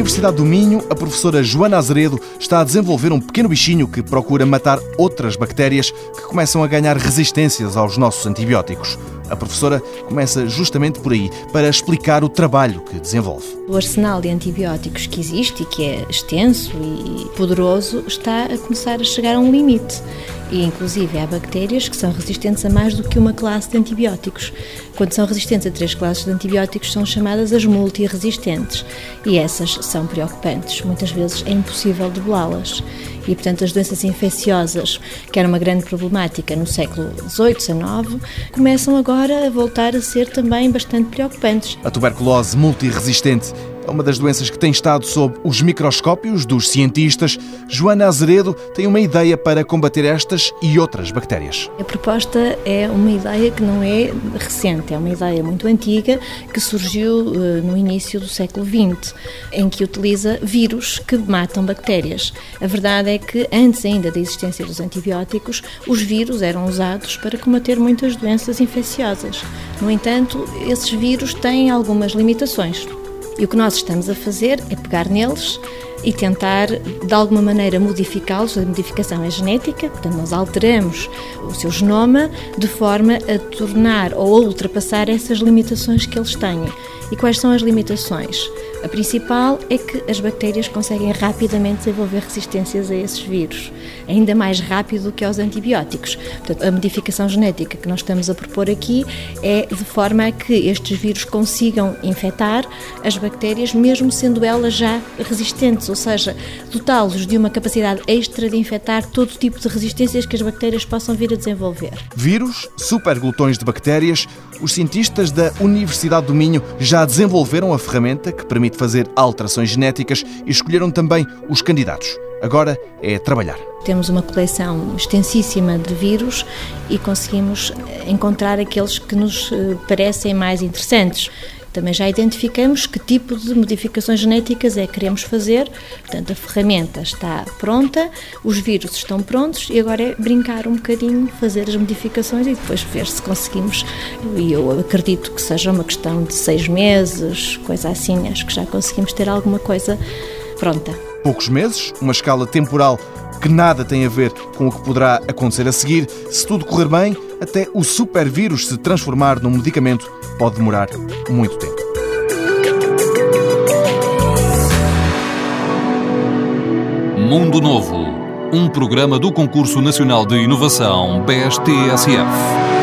Universidade do Minho, a professora Joana Azeredo está a desenvolver um pequeno bichinho que procura matar outras bactérias que começam a ganhar resistências aos nossos antibióticos. A professora começa justamente por aí, para explicar o trabalho que desenvolve. O arsenal de antibióticos que existe e que é extenso e poderoso está a começar a chegar a um limite. E, inclusive, há bactérias que são resistentes a mais do que uma classe de antibióticos. Quando são resistentes a três classes de antibióticos, são chamadas as multiresistentes. E essas são preocupantes. Muitas vezes é impossível debelá-las. E, portanto, as doenças infecciosas, que era uma grande problemática no século XVIII, XIX, começam agora a voltar a ser também bastante preocupantes. A tuberculose multiresistente é uma das doenças que tem estado sob os microscópios dos cientistas. Joana Azeredo tem uma ideia para combater estas e outras bactérias. A proposta é uma ideia que não é recente, é uma ideia muito antiga que surgiu uh, no início do século XX, em que utiliza vírus que matam bactérias. A verdade é que antes ainda da existência dos antibióticos, os vírus eram usados para combater muitas doenças infecciosas. No entanto, esses vírus têm algumas limitações. E o que nós estamos a fazer é pegar neles e tentar, de alguma maneira, modificá-los. A modificação é genética, portanto, nós alteramos o seu genoma de forma a tornar ou a ultrapassar essas limitações que eles têm. E quais são as limitações? A principal é que as bactérias conseguem rapidamente desenvolver resistências a esses vírus, ainda mais rápido do que aos antibióticos. Portanto, a modificação genética que nós estamos a propor aqui é de forma a que estes vírus consigam infectar as bactérias, mesmo sendo elas já resistentes, ou seja, dotá-los de uma capacidade extra de infectar todo tipo de resistências que as bactérias possam vir a desenvolver. Vírus, superglutões de bactérias, os cientistas da Universidade do Minho já desenvolveram a ferramenta que permite fazer alterações genéticas e escolheram também os candidatos. Agora é trabalhar. Temos uma coleção extensíssima de vírus e conseguimos encontrar aqueles que nos eh, parecem mais interessantes. Também já identificamos que tipo de modificações genéticas é que queremos fazer. Portanto, a ferramenta está pronta, os vírus estão prontos e agora é brincar um bocadinho, fazer as modificações e depois ver se conseguimos. E eu acredito que seja uma questão de seis meses, coisa assim. Acho que já conseguimos ter alguma coisa pronta. Poucos meses, uma escala temporal que nada tem a ver com o que poderá acontecer a seguir. Se tudo correr bem, até o supervírus se transformar num medicamento pode demorar muito tempo. Mundo Novo, um programa do Concurso Nacional de Inovação BSTSF.